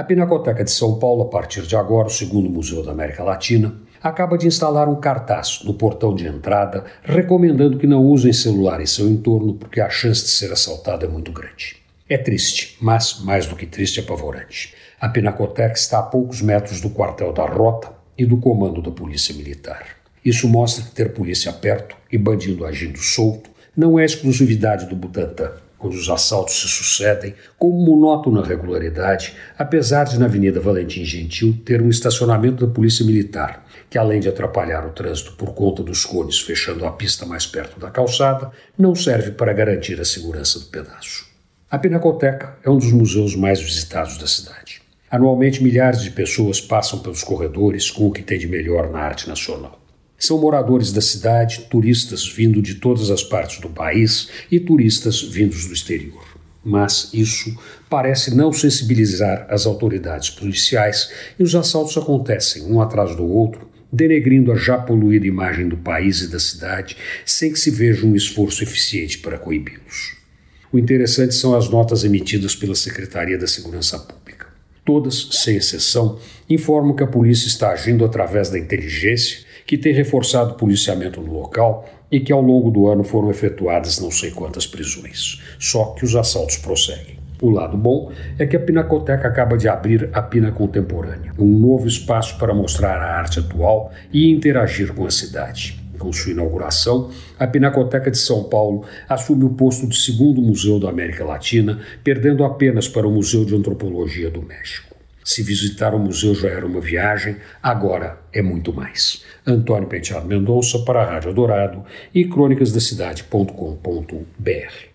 A Pinacoteca de São Paulo, a partir de agora, o segundo museu da América Latina, acaba de instalar um cartaz no portão de entrada recomendando que não usem celular em seu entorno porque a chance de ser assaltado é muito grande. É triste, mas, mais do que triste, apavorante. A Pinacoteca está a poucos metros do quartel da Rota e do comando da Polícia Militar. Isso mostra que ter polícia perto e bandido agindo solto não é exclusividade do Butantan quando os assaltos se sucedem, com monótona regularidade, apesar de na Avenida Valentim Gentil ter um estacionamento da Polícia Militar, que além de atrapalhar o trânsito por conta dos cones fechando a pista mais perto da calçada, não serve para garantir a segurança do pedaço. A Pinacoteca é um dos museus mais visitados da cidade. Anualmente, milhares de pessoas passam pelos corredores com o que tem de melhor na arte nacional. São moradores da cidade, turistas vindo de todas as partes do país e turistas vindos do exterior. Mas isso parece não sensibilizar as autoridades policiais e os assaltos acontecem um atrás do outro, denegrindo a já poluída imagem do país e da cidade, sem que se veja um esforço eficiente para coibi-los. O interessante são as notas emitidas pela Secretaria da Segurança Pública. Todas, sem exceção, informam que a polícia está agindo através da inteligência que tem reforçado o policiamento no local e que ao longo do ano foram efetuadas não sei quantas prisões. Só que os assaltos prosseguem. O lado bom é que a Pinacoteca acaba de abrir a Pina Contemporânea, um novo espaço para mostrar a arte atual e interagir com a cidade. Com sua inauguração, a Pinacoteca de São Paulo assume o posto de segundo museu da América Latina, perdendo apenas para o Museu de Antropologia do México. Se visitar o museu já era uma viagem, agora é muito mais. Antônio Penteado Mendonça para a Rádio Dourado e crônicasdacidade.com.br.